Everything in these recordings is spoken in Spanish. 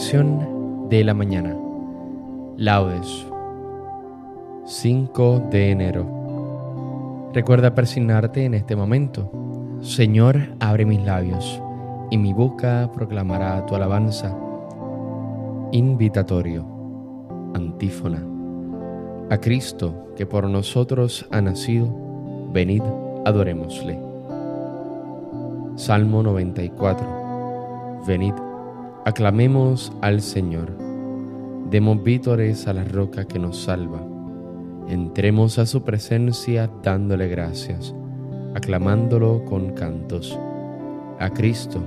De la mañana. Laudes. 5 de enero. Recuerda persignarte en este momento. Señor, abre mis labios, y mi boca proclamará tu alabanza. Invitatorio. Antífona. A Cristo, que por nosotros ha nacido, venid, adorémosle. Salmo 94. Venid, Aclamemos al Señor, demos vítores a la roca que nos salva, entremos a su presencia dándole gracias, aclamándolo con cantos. A Cristo,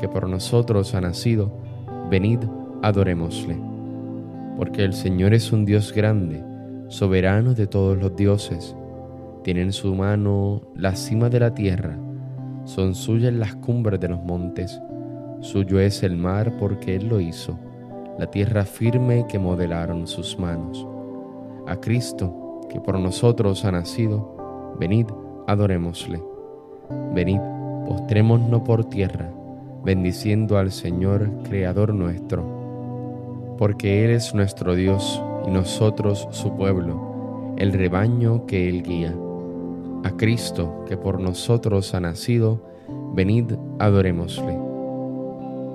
que por nosotros ha nacido, venid, adorémosle. Porque el Señor es un Dios grande, soberano de todos los dioses. Tiene en su mano la cima de la tierra, son suyas las cumbres de los montes Suyo es el mar porque Él lo hizo, la tierra firme que modelaron sus manos. A Cristo, que por nosotros ha nacido, venid, adorémosle. Venid, postrémonos por tierra, bendiciendo al Señor, Creador nuestro. Porque Él es nuestro Dios y nosotros su pueblo, el rebaño que Él guía. A Cristo, que por nosotros ha nacido, venid, adorémosle.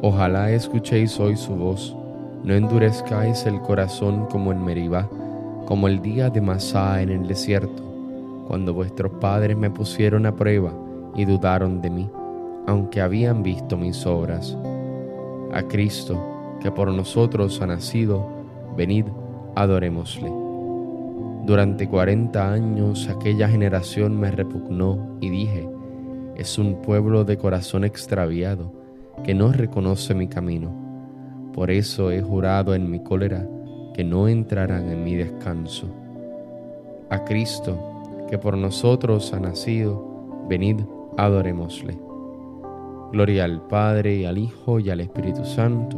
Ojalá escuchéis hoy su voz, no endurezcáis el corazón como en Meribá, como el día de Masá en el desierto, cuando vuestros padres me pusieron a prueba y dudaron de mí, aunque habían visto mis obras. A Cristo, que por nosotros ha nacido, venid, adorémosle. Durante cuarenta años aquella generación me repugnó y dije, es un pueblo de corazón extraviado que no reconoce mi camino. Por eso he jurado en mi cólera que no entrarán en mi descanso. A Cristo, que por nosotros ha nacido, venid, adorémosle. Gloria al Padre, y al Hijo, y al Espíritu Santo,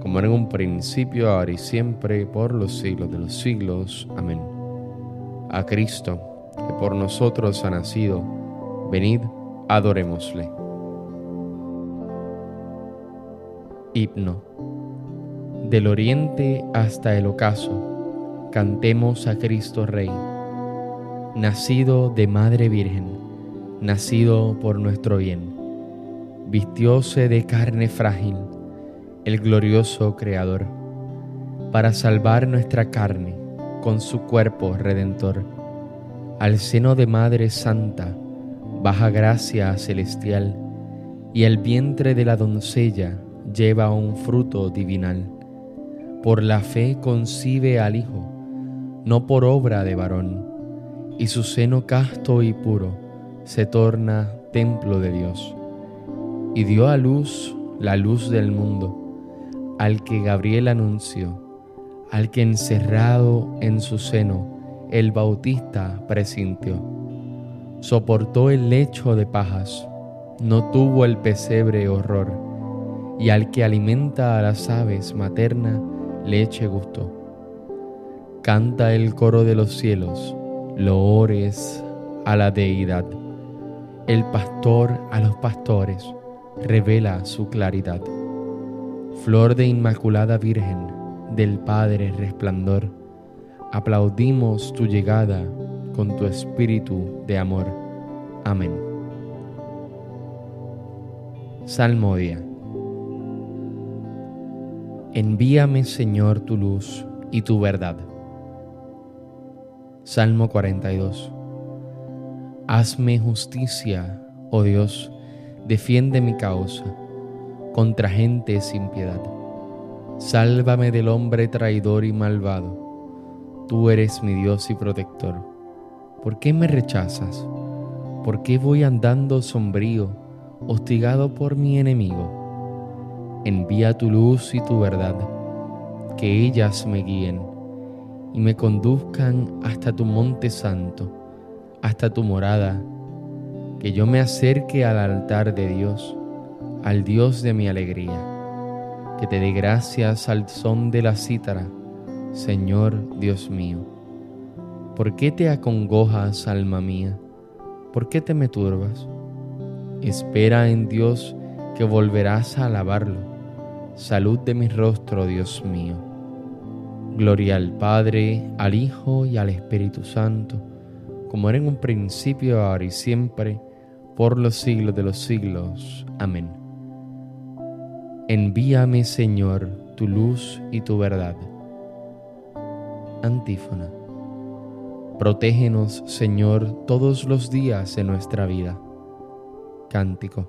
como en un principio, ahora y siempre, por los siglos de los siglos. Amén. A Cristo, que por nosotros ha nacido, venid, adorémosle. Himno. Del oriente hasta el ocaso, cantemos a Cristo Rey, nacido de Madre Virgen, nacido por nuestro bien, vistióse de carne frágil, el glorioso Creador, para salvar nuestra carne con su cuerpo redentor. Al seno de Madre Santa, baja gracia celestial, y al vientre de la doncella lleva un fruto divinal. Por la fe concibe al Hijo, no por obra de varón, y su seno casto y puro se torna templo de Dios. Y dio a luz la luz del mundo, al que Gabriel anunció, al que encerrado en su seno el Bautista presintió. Soportó el lecho de pajas, no tuvo el pesebre horror y al que alimenta a las aves materna leche gusto. Canta el coro de los cielos, loores a la deidad. El pastor a los pastores revela su claridad. Flor de Inmaculada Virgen, del Padre resplandor, aplaudimos tu llegada con tu espíritu de amor. Amén. Salmodia. Envíame, Señor, tu luz y tu verdad. Salmo 42. Hazme justicia, oh Dios, defiende mi causa contra gente sin piedad. Sálvame del hombre traidor y malvado. Tú eres mi Dios y protector. ¿Por qué me rechazas? ¿Por qué voy andando sombrío, hostigado por mi enemigo? Envía tu luz y tu verdad, que ellas me guíen y me conduzcan hasta tu monte santo, hasta tu morada, que yo me acerque al altar de Dios, al Dios de mi alegría, que te dé gracias al son de la cítara, Señor Dios mío. ¿Por qué te acongojas, alma mía? ¿Por qué te me turbas? Espera en Dios que volverás a alabarlo salud de mi rostro, Dios mío. Gloria al Padre, al Hijo y al Espíritu Santo, como era en un principio, ahora y siempre, por los siglos de los siglos. Amén. Envíame, Señor, tu luz y tu verdad. Antífona. Protégenos, Señor, todos los días de nuestra vida. Cántico.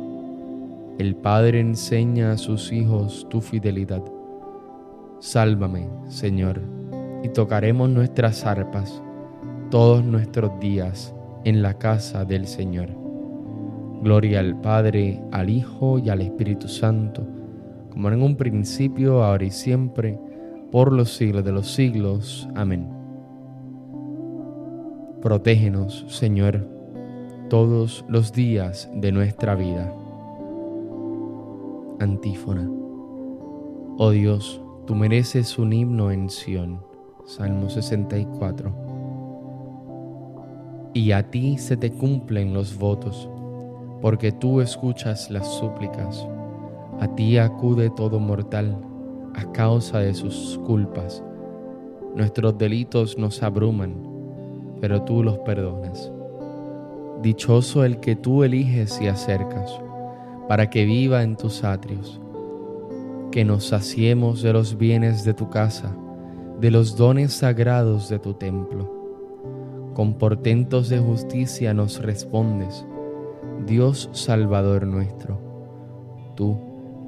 el Padre enseña a sus hijos tu fidelidad. Sálvame, Señor, y tocaremos nuestras arpas todos nuestros días en la casa del Señor. Gloria al Padre, al Hijo y al Espíritu Santo, como en un principio, ahora y siempre, por los siglos de los siglos. Amén. Protégenos, Señor, todos los días de nuestra vida Antífona. Oh Dios, tú mereces un himno en Sión. Salmo 64. Y a ti se te cumplen los votos, porque tú escuchas las súplicas. A ti acude todo mortal a causa de sus culpas. Nuestros delitos nos abruman, pero tú los perdonas. Dichoso el que tú eliges y acercas para que viva en tus atrios. Que nos saciemos de los bienes de tu casa, de los dones sagrados de tu templo. Con portentos de justicia nos respondes, Dios Salvador nuestro. Tú,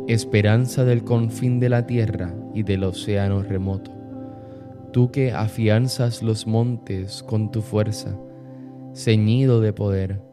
esperanza del confín de la tierra y del océano remoto. Tú que afianzas los montes con tu fuerza, ceñido de poder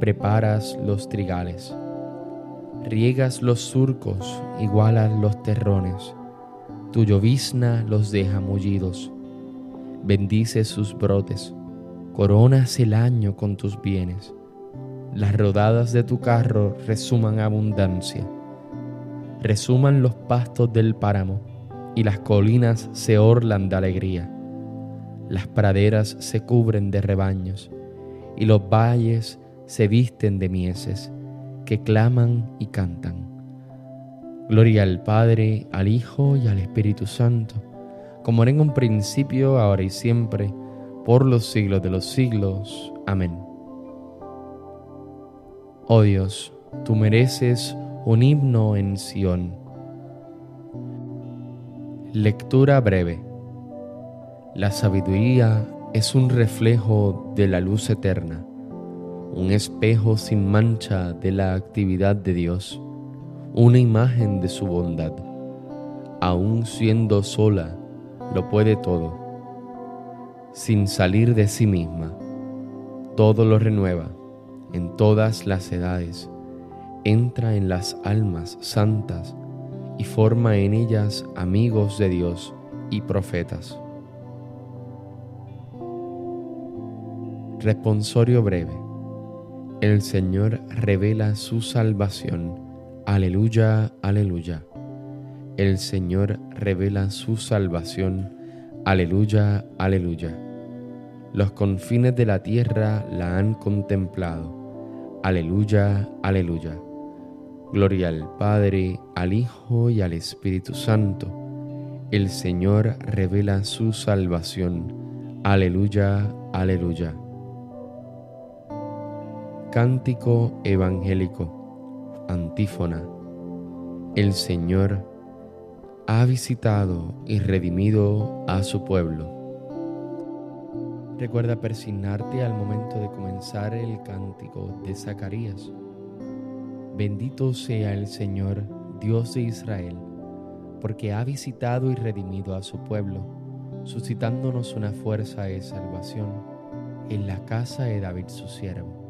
preparas los trigales. Riegas los surcos, igualas los terrones. Tu llovizna los deja mullidos. Bendices sus brotes. Coronas el año con tus bienes. Las rodadas de tu carro resuman abundancia. Resuman los pastos del páramo y las colinas se orlan de alegría. Las praderas se cubren de rebaños y los valles se visten de mieses, que claman y cantan. Gloria al Padre, al Hijo y al Espíritu Santo, como era en un principio, ahora y siempre, por los siglos de los siglos. Amén. Oh Dios, tú mereces un himno en Sión. Lectura breve. La sabiduría es un reflejo de la luz eterna un espejo sin mancha de la actividad de Dios, una imagen de su bondad. aun siendo sola, lo puede todo, sin salir de sí misma. Todo lo renueva en todas las edades, entra en las almas santas y forma en ellas amigos de Dios y profetas. Responsorio breve. El Señor revela su salvación. Aleluya, aleluya. El Señor revela su salvación. Aleluya, aleluya. Los confines de la tierra la han contemplado. Aleluya, aleluya. Gloria al Padre, al Hijo y al Espíritu Santo. El Señor revela su salvación. Aleluya, aleluya. Cántico evangélico. Antífona. El Señor ha visitado y redimido a su pueblo. Recuerda persignarte al momento de comenzar el cántico de Zacarías. Bendito sea el Señor, Dios de Israel, porque ha visitado y redimido a su pueblo, suscitándonos una fuerza de salvación en la casa de David su siervo,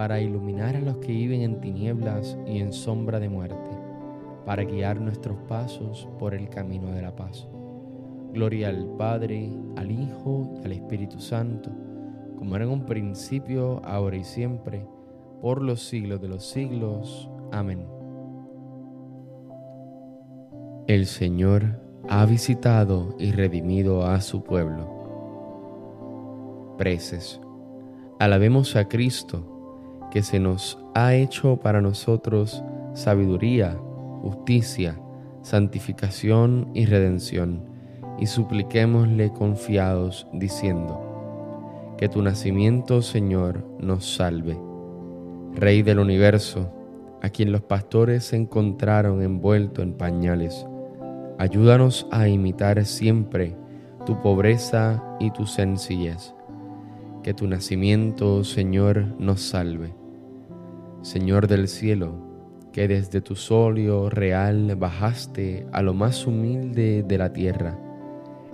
para iluminar a los que viven en tinieblas y en sombra de muerte para guiar nuestros pasos por el camino de la paz. Gloria al Padre, al Hijo y al Espíritu Santo, como era en un principio, ahora y siempre, por los siglos de los siglos. Amén. El Señor ha visitado y redimido a su pueblo. Preces. Alabemos a Cristo, que se nos ha hecho para nosotros sabiduría, justicia, santificación y redención, y supliquémosle confiados, diciendo, que tu nacimiento, Señor, nos salve. Rey del universo, a quien los pastores se encontraron envuelto en pañales, ayúdanos a imitar siempre tu pobreza y tu sencillez. Que tu nacimiento, Señor, nos salve. Señor del cielo, que desde tu solio real bajaste a lo más humilde de la tierra.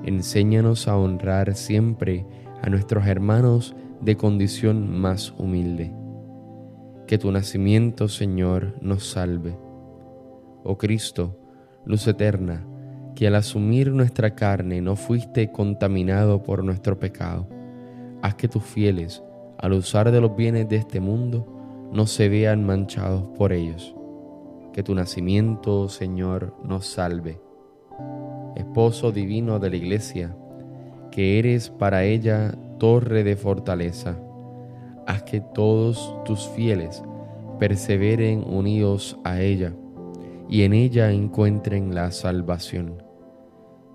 Enséñanos a honrar siempre a nuestros hermanos de condición más humilde. Que tu nacimiento, Señor, nos salve. Oh Cristo, luz eterna, que al asumir nuestra carne no fuiste contaminado por nuestro pecado, haz que tus fieles, al usar de los bienes de este mundo, no se vean manchados por ellos que tu nacimiento, Señor, nos salve. Esposo divino de la Iglesia, que eres para ella torre de fortaleza, haz que todos tus fieles perseveren unidos a ella y en ella encuentren la salvación.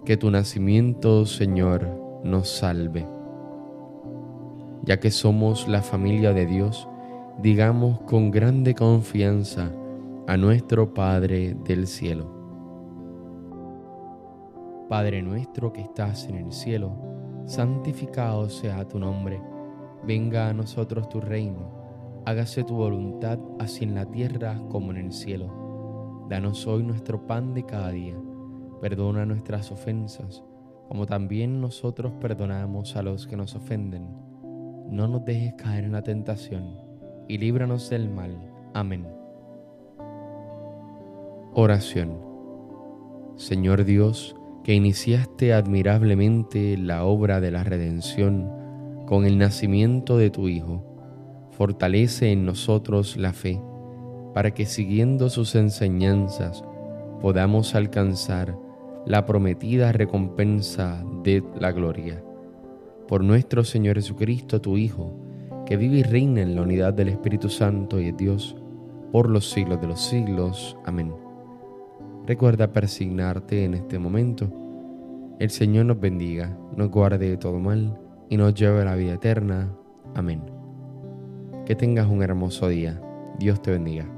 Que tu nacimiento, Señor, nos salve. Ya que somos la familia de Dios, digamos con grande confianza, a nuestro Padre del cielo. Padre nuestro que estás en el cielo, santificado sea tu nombre, venga a nosotros tu reino, hágase tu voluntad así en la tierra como en el cielo. Danos hoy nuestro pan de cada día, perdona nuestras ofensas, como también nosotros perdonamos a los que nos ofenden. No nos dejes caer en la tentación, y líbranos del mal. Amén. Oración. Señor Dios, que iniciaste admirablemente la obra de la redención con el nacimiento de tu Hijo, fortalece en nosotros la fe, para que siguiendo sus enseñanzas podamos alcanzar la prometida recompensa de la gloria. Por nuestro Señor Jesucristo, tu Hijo, que vive y reina en la unidad del Espíritu Santo y es Dios, por los siglos de los siglos. Amén. Recuerda persignarte en este momento. El Señor nos bendiga, nos guarde de todo mal y nos lleve a la vida eterna. Amén. Que tengas un hermoso día. Dios te bendiga.